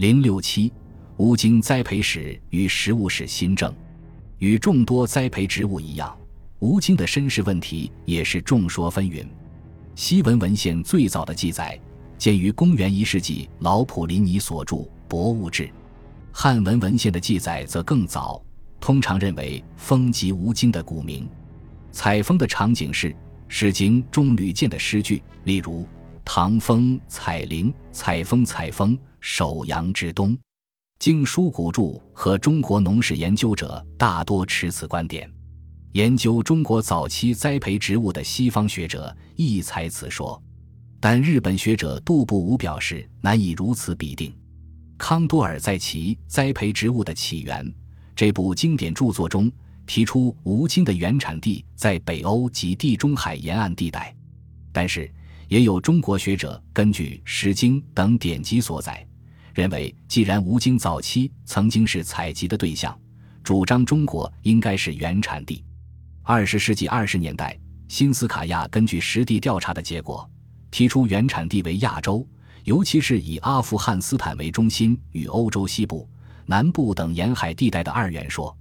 零六七，吴京栽培史与食物史新政，与众多栽培植物一样，吴京的身世问题也是众说纷纭。西文文献最早的记载见于公元一世纪老普林尼所著《博物志》，汉文文献的记载则更早，通常认为风即吴京的古名。采风的场景是《诗经》中屡见的诗句，例如“唐风采菱，采风采风，首阳之东”。经书古注和中国农史研究者大多持此观点。研究中国早期栽培植物的西方学者亦采此说，但日本学者杜布武表示难以如此比定。康多尔在其《栽培植物的起源》这部经典著作中提出，吴京的原产地在北欧及地中海沿岸地带，但是也有中国学者根据《诗经》等典籍所载，认为既然吴京早期曾经是采集的对象，主张中国应该是原产地。二十世纪二十年代，新斯卡亚根据实地调查的结果，提出原产地为亚洲，尤其是以阿富汗斯坦为中心与欧洲西部、南部等沿海地带的二元说。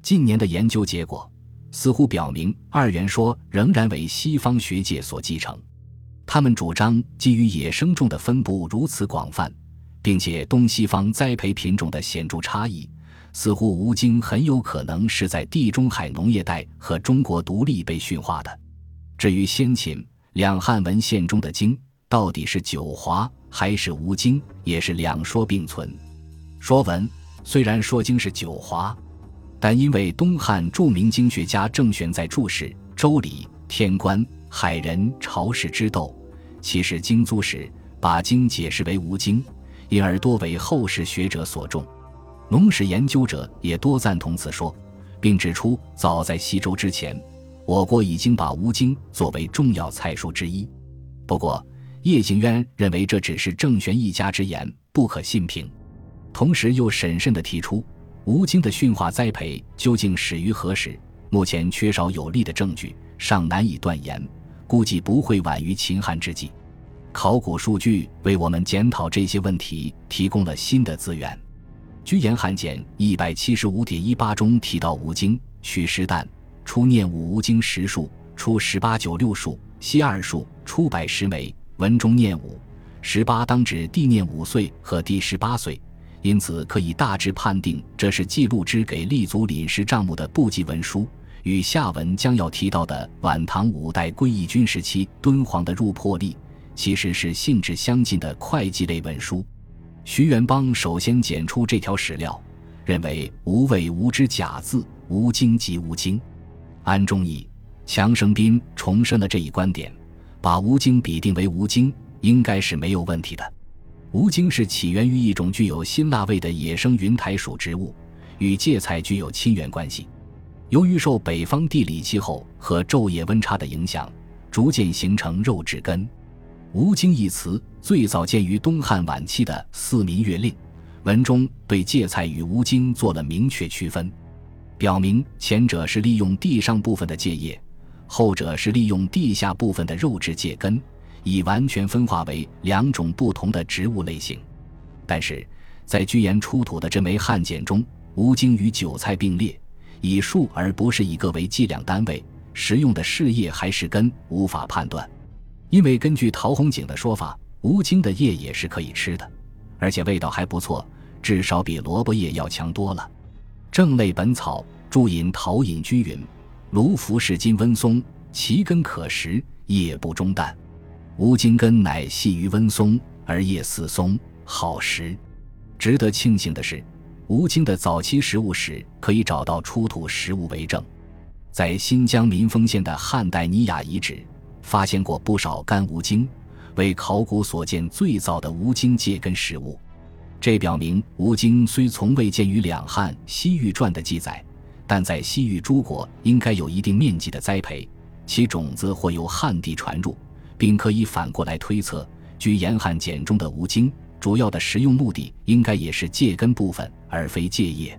近年的研究结果似乎表明，二元说仍然为西方学界所继承。他们主张，基于野生种的分布如此广泛，并且东西方栽培品种的显著差异。似乎吴京很有可能是在地中海农业带和中国独立被驯化的。至于先秦两汉文献中的京到底是九华还是吴京，也是两说并存。说文虽然说京是九华，但因为东汉著名经学家郑玄在注释《周礼》“天官海人朝氏之斗”，其实京租时把京解释为吴京，因而多为后世学者所重。农史研究者也多赞同此说，并指出，早在西周之前，我国已经把吴京作为重要菜蔬之一。不过，叶景渊认为这只是郑玄一家之言，不可信凭。同时，又审慎地提出，吴京的驯化栽培究竟始于何时？目前缺少有力的证据，尚难以断言。估计不会晚于秦汉之际。考古数据为我们检讨这些问题提供了新的资源。居延汉简一百七十五点一八中提到吴京取石旦初念五吴京十数初十八九六数西二数初百十枚文中念五十八当指帝念五岁和第十八岁，因此可以大致判定这是记录之给立足领事账目的部级文书，与下文将要提到的晚唐五代归义军时期敦煌的入破历其实是性质相近的会计类文书。徐元邦首先检出这条史料，认为“无谓无知假字，无经即无经”。安忠义、强生斌重申了这一观点，把吴京比定为吴京，应该是没有问题的。吴京是起源于一种具有辛辣味的野生云台属植物，与芥菜具有亲缘关系。由于受北方地理气候和昼夜温差的影响，逐渐形成肉质根。吴京一词最早见于东汉晚期的《四民月令》，文中对芥菜与吴京做了明确区分，表明前者是利用地上部分的芥叶，后者是利用地下部分的肉质芥根，已完全分化为两种不同的植物类型。但是在居延出土的这枚汉简中，吴京与韭菜并列，以数而不是以个为计量单位，食用的是叶还是根，无法判断。因为根据陶弘景的说法，吴京的叶也是可以吃的，而且味道还不错，至少比萝卜叶要强多了。正类本草注引陶隐居云：“卢浮是金温松，其根可食，叶不中淡。吴京根乃细于温松，而叶似松，好食。”值得庆幸的是，吴京的早期食物史可以找到出土实物为证，在新疆民丰县的汉代尼雅遗址。发现过不少干吴京，为考古所见最早的吴京芥根实物。这表明吴京虽从未见于两汉西域传的记载，但在西域诸国应该有一定面积的栽培，其种子或由汉地传入，并可以反过来推测，据严汉简中的吴京，主要的食用目的应该也是芥根部分，而非芥叶。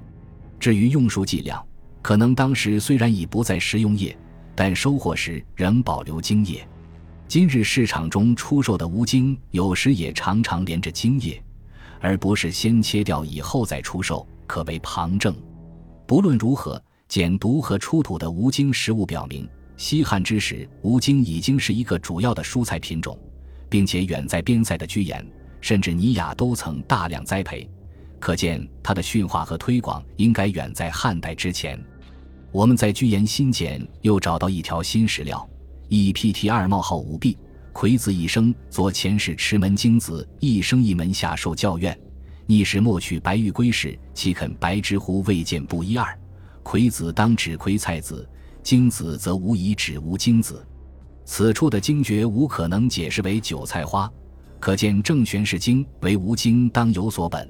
至于用数计量，可能当时虽然已不再食用叶。但收获时仍保留茎叶。今日市场中出售的乌茎，有时也常常连着茎叶，而不是先切掉以后再出售，可谓旁证。不论如何，简牍和出土的吴京实物表明，西汉之时，吴京已经是一个主要的蔬菜品种，并且远在边塞的居延甚至尼雅都曾大量栽培，可见它的驯化和推广应该远在汉代之前。我们在居延新简又找到一条新史料：E.P.T. 二冒号五 B，魁子一生左前世持门经子，一生一门下受教院。逆时莫取白玉龟时，岂肯白之乎？未见不一二。魁子当指魁菜子，经子则无以指无精子。此处的经诀无可能解释为韭菜花，可见正玄是经为吴经当有所本。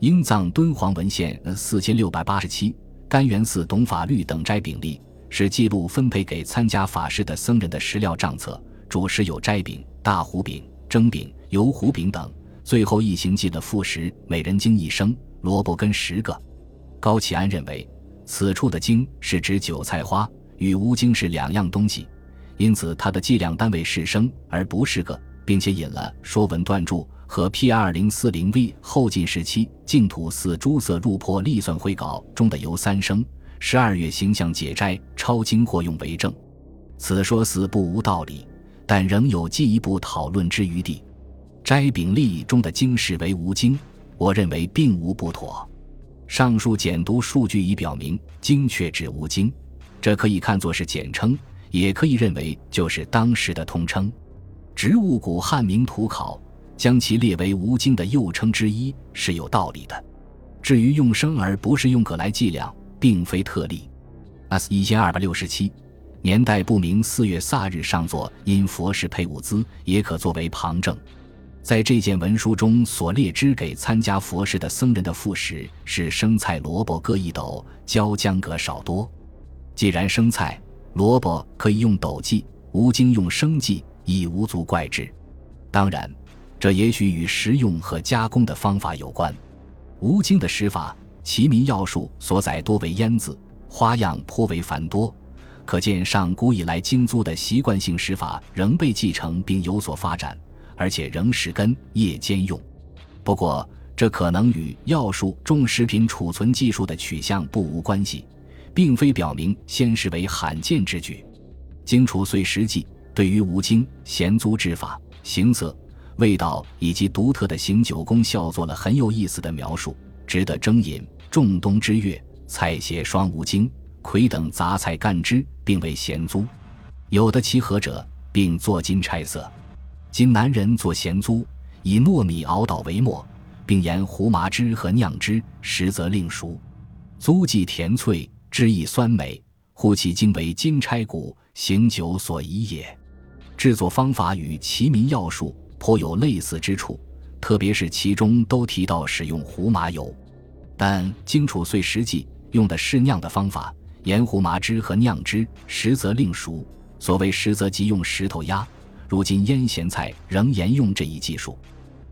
英藏敦煌文献四千六百八十七。甘元寺懂法律等斋饼例是记录分配给参加法事的僧人的食料账册，主食有斋饼、大糊饼、蒸饼、油糊饼等。最后一行记的副食，每人经一升，萝卜根十个。高启安认为，此处的经是指韭菜花，与乌经是两样东西，因此它的计量单位是升，而不是个，并且引了《说文断注》。和 P 二零四零 V 后晋时期净土寺诸色入破立算会稿中的由三生十二月形象解斋抄经或用为证，此说似不无道理，但仍有进一步讨论之余地。斋饼例中的经释为无经，我认为并无不妥。上述简读数据已表明，经确指无经，这可以看作是简称，也可以认为就是当时的通称。植物古汉名图考。将其列为吴经的又称之一是有道理的。至于用生而不是用个来计量，并非特例。S 一千二百六十七年代不明，四月萨日上座因佛事配物资，也可作为旁证。在这件文书中所列支给参加佛事的僧人的副食是生菜、萝卜各一斗，椒姜各少多。既然生菜、萝卜可以用斗计，吴经用生计，已无足怪之。当然。这也许与食用和加工的方法有关。吴京的食法，《齐民要术》所载多为腌渍，花样颇为繁多，可见上古以来京租的习惯性食法仍被继承并有所发展，而且仍是根叶兼用。不过，这可能与药术重食品储存技术的取向不无关系，并非表明先食为罕见之举。《荆楚岁时记》对于吴京咸租制法、形色。味道以及独特的醒酒功效做了很有意思的描述，值得征饮。仲冬之月，菜写双无精、葵等杂菜干之，并为咸租。有的其合者，并作金钗色。今南人做咸租，以糯米熬捣为末，并研胡麻汁和酿汁，实则另熟。租既甜脆，汁亦酸美，呼其精为金钗骨，醒酒所宜也。制作方法与《齐民要术》。颇有类似之处，特别是其中都提到使用胡麻油，但《荆楚岁时记》用的是酿的方法，盐胡麻汁和酿汁，实则另熟。所谓实则即用石头压，如今腌咸菜仍沿用这一技术。《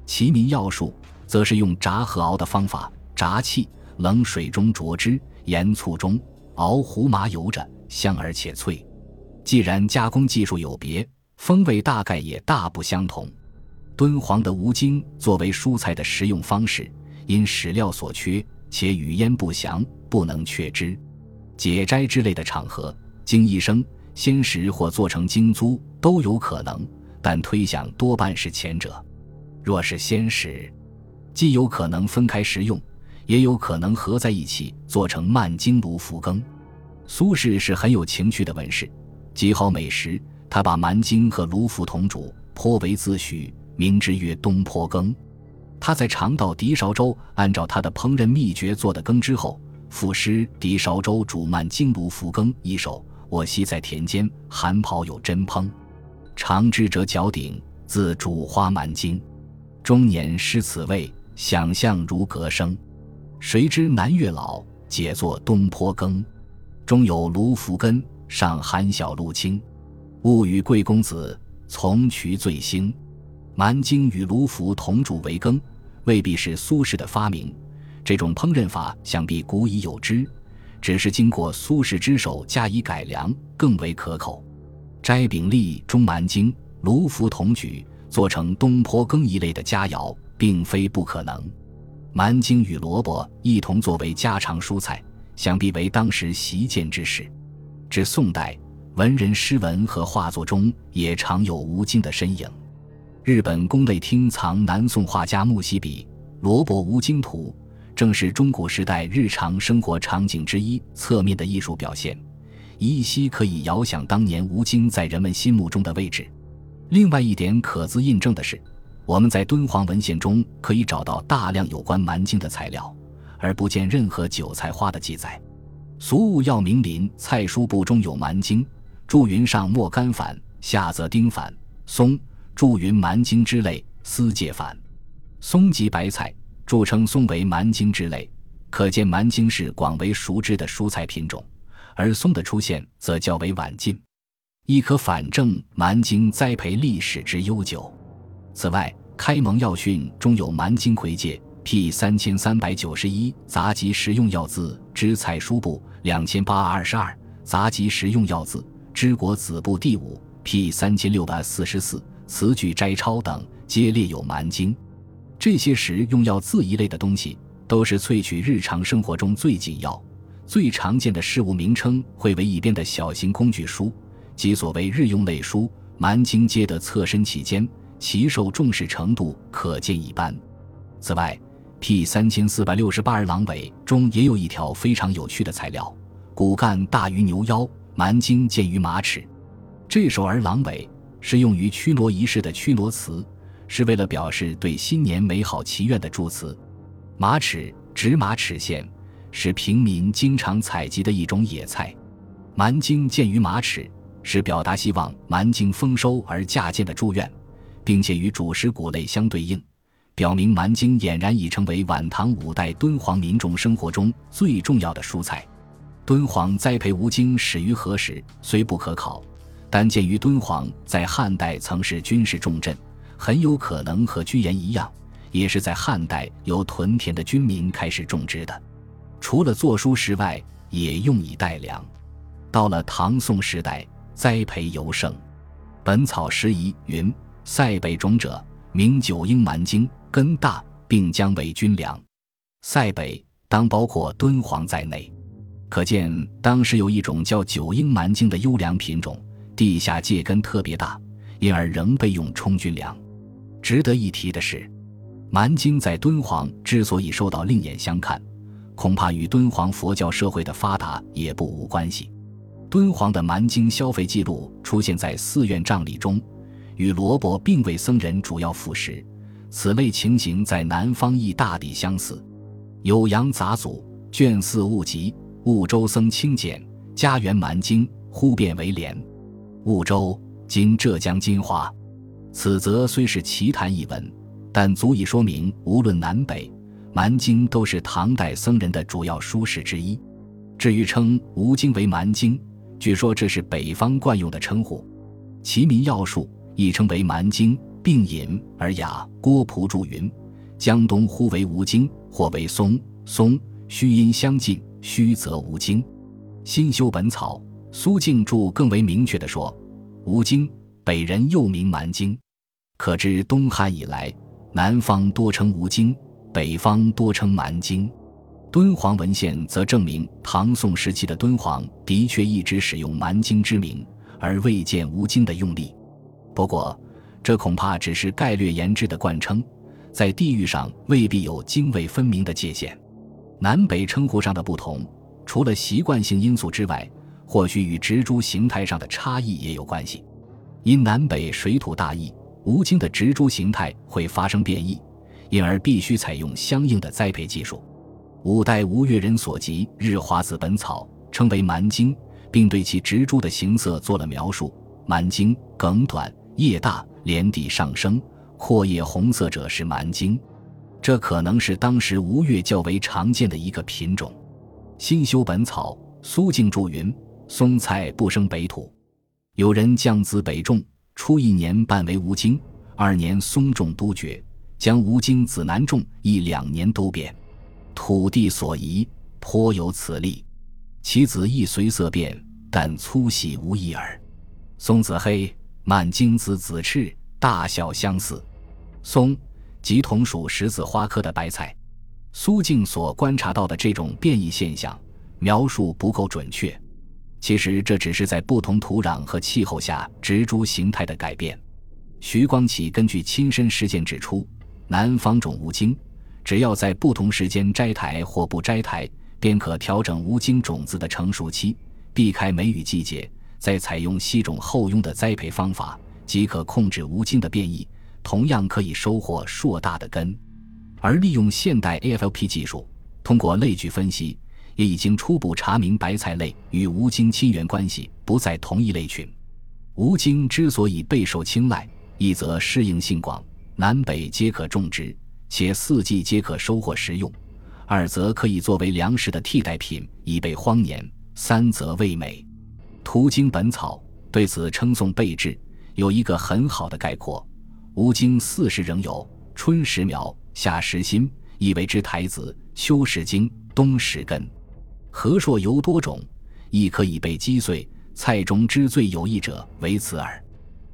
齐民要术》则是用炸和熬的方法，炸气，冷水中灼汁，盐醋中熬胡麻油着，香而且脆。既然加工技术有别，风味大概也大不相同。敦煌的吴京作为蔬菜的食用方式，因史料所缺，且语焉不详，不能确知。解斋之类的场合，经一生鲜食或做成精租都有可能，但推想多半是前者。若是鲜食，既有可能分开食用，也有可能合在一起做成慢经炉菔羹。苏轼是很有情趣的文士，极好美食，他把蛮经和炉菔同煮，颇为自诩。名之曰东坡羹，他在尝到狄韶州按照他的烹饪秘诀做的羹之后，赋诗《狄韶州煮慢经炉浮羹》一首：我昔在田间，寒袍有真烹，长之者脚顶，自煮花满经。中年失此味，想象如隔生。谁知南岳老解作东坡羹，中有炉菔根，上含小露清。物与贵公子从渠最兴。蛮荆与卢浮同煮为羹，未必是苏轼的发明。这种烹饪法想必古已有之，只是经过苏轼之手加以改良，更为可口。斋饼粒中蛮荆、卢浮同举，做成东坡羹一类的佳肴，并非不可能。蛮荆与萝卜一同作为家常蔬菜，想必为当时习见之事。至宋代，文人诗文和画作中也常有吴京的身影。日本宫内厅藏南宋画家木西笔《萝卜吴京图》，正是中古时代日常生活场景之一，侧面的艺术表现，依稀可以遥想当年吴京在人们心目中的位置。另外一点可资印证的是，我们在敦煌文献中可以找到大量有关蛮荆的材料，而不见任何韭菜花的记载。俗物要明林菜书部中有蛮荆，著云上莫干反，下则丁反，松。著云蛮荆之类，丝芥反。松及白菜，著称松为蛮荆之类，可见蛮荆是广为熟知的蔬菜品种，而松的出现则较为晚近，亦可反证蛮荆栽培历史之悠久。此外，《开蒙要训》中有蛮荆葵芥，P 三千三百九十一杂集实用药字之菜蔬部两千八二十二杂集实用药字之果子部第五 P 三千六百四十四。词句摘抄等皆列有蛮经，这些实用药字一类的东西，都是萃取日常生活中最紧要、最常见的事物名称汇为一边的小型工具书，即所谓日用类书。蛮经皆得侧身其间，其受重视程度可见一斑。此外，P 三千四百六十八儿郎尾中也有一条非常有趣的材料：骨干大于牛腰，蛮经见于马齿。这首儿郎尾。是用于驱罗仪式的驱罗词，是为了表示对新年美好祈愿的祝词。马齿指马齿苋，是平民经常采集的一种野菜。蛮荆见于马齿，是表达希望蛮荆丰收而嫁贱的祝愿，并且与主食谷类相对应，表明蛮荆俨然已成为晚唐五代敦煌民众生活中最重要的蔬菜。敦煌栽培吴荆始于何时，虽不可考。但鉴于敦煌在汉代曾是军事重镇，很有可能和居延一样，也是在汉代由屯田的军民开始种植的。除了作书时外，也用以代粮。到了唐宋时代，栽培尤盛。《本草拾遗》云：“塞北种者，名九英蛮荆，根大，并将为军粮。”塞北当包括敦煌在内，可见当时有一种叫九英蛮荆的优良品种。地下界根特别大，因而仍被用充军粮。值得一提的是，蛮荆在敦煌之所以受到另眼相看，恐怕与敦煌佛教社会的发达也不无关系。敦煌的蛮荆消费记录出现在寺院葬礼中，与萝卜并为僧人主要副食。此类情形在南方亦大抵相似。《酉阳杂俎》卷四物集，婺州僧清简家园蛮荆，忽变为莲。婺州，今浙江金华。此则虽是奇谈一文，但足以说明，无论南北，蛮荆都是唐代僧人的主要书食之一。至于称吴荆为蛮荆，据说这是北方惯用的称呼。《齐民要术》亦称为蛮荆，并引而雅。郭璞注云：江东呼为吴荆，或为松。松，虚音相近，虚则吴经。新修本草。苏敬注更为明确地说：“吴京，北人又名蛮荆，可知东汉以来，南方多称吴京，北方多称蛮荆。敦煌文献则证明，唐宋时期的敦煌的确一直使用蛮荆之名，而未见吴京的用例。不过，这恐怕只是概略言之的惯称，在地域上未必有泾渭分明的界限。南北称呼上的不同，除了习惯性因素之外，或许与植株形态上的差异也有关系，因南北水土大异，吴荆的植株形态会发生变异，因而必须采用相应的栽培技术。五代吴越人所集《日华子本草》称为蛮荆，并对其植株的形色做了描述：蛮荆梗短，叶大，连地上升，阔叶红色者是蛮荆。这可能是当时吴越较为常见的一个品种。新修本草，苏敬注云。松菜不生北土，有人降子北种，初一年半为吴荆，二年松种都绝，将吴荆子南种，一两年都变。土地所宜，颇有此例。其子亦随色变，但粗细无异耳。松子黑，满荆子子赤，大小相似。松即同属十字花科的白菜。苏静所观察到的这种变异现象描述不够准确，其实这只是在不同土壤和气候下植株形态的改变。徐光启根据亲身实践指出，南方种无精，只要在不同时间摘台或不摘台，便可调整无精种子的成熟期，避开梅雨季节，再采用西种后拥的栽培方法，即可控制无精的变异，同样可以收获硕大的根。而利用现代 AFLP 技术，通过类聚分析，也已经初步查明白菜类与吴京亲缘关系不在同一类群。吴京之所以备受青睐。一则适应性广，南北皆可种植，且四季皆可收获食用；二则可以作为粮食的替代品，以备荒年；三则味美。《途经本草》对此称颂备至，有一个很好的概括：吴京四时仍有，春时苗，夏时新，意为之台子；秋时茎，冬时根。何硕尤多种，亦可以被击碎。菜中之最有益者为此耳。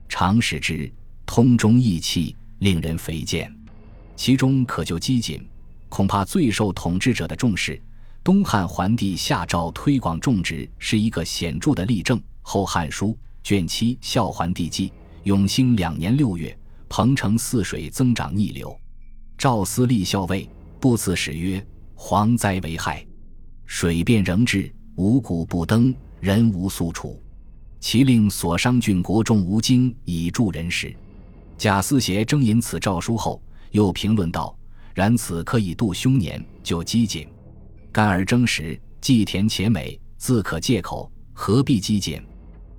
常食之。通中益气，令人肥健，其中可就机谨，恐怕最受统治者的重视。东汉桓帝下诏推广种植，是一个显著的例证。《后汉书》卷七《孝桓帝纪》：永兴两年六月，彭城泗水增长逆流。赵思立校尉不辞使曰：“蝗灾为害，水变仍至，五谷不登，人无宿处。其令所伤郡国种无精，以助人食。”贾思勰征引此诏书后，又评论道：“然此可以度凶年，就饥馑。干而征时，既甜且美，自可借口，何必饥俭？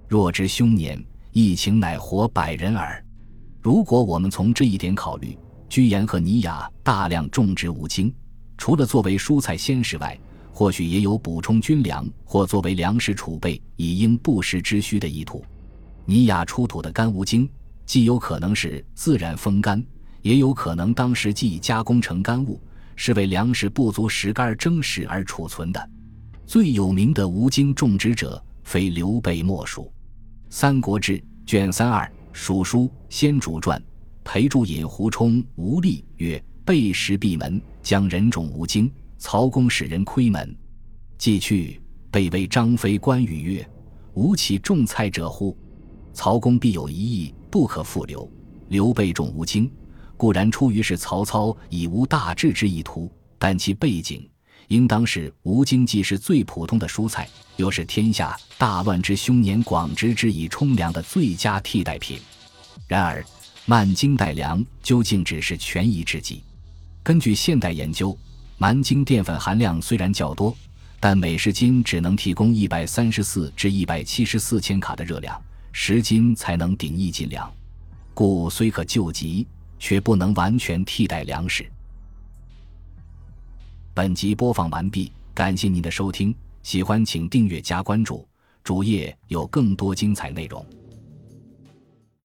若知凶年，疫情乃活百人耳。如果我们从这一点考虑，居延和尼雅大量种植五经，除了作为蔬菜鲜食外，或许也有补充军粮或作为粮食储备以应不时之需的意图。尼雅出土的干无精。”既有可能是自然风干，也有可能当时既加工成干物，是为粮食不足时干蒸食而储存的。最有名的吴京种植者，非刘备莫属。《三国志》卷三二《蜀书·先主传》，裴注引胡冲吴立曰：“备食闭门，将人种吴京，曹公使人窥门，既去，备谓张飞、关羽曰：‘吾岂种菜者乎？’曹公必有一意。”不可复留。刘备重吴京，固然出于是曹操以无大志之意图，但其背景应当是吴京既是最普通的蔬菜，又是天下大乱之凶年广植之以充粮的最佳替代品。然而，慢精代粮究竟只是权宜之计。根据现代研究，蛮精淀粉含量虽然较多，但每十斤只能提供一百三十四至一百七十四千卡的热量。十斤才能顶一斤粮，故虽可救急，却不能完全替代粮食。本集播放完毕，感谢您的收听，喜欢请订阅加关注，主页有更多精彩内容。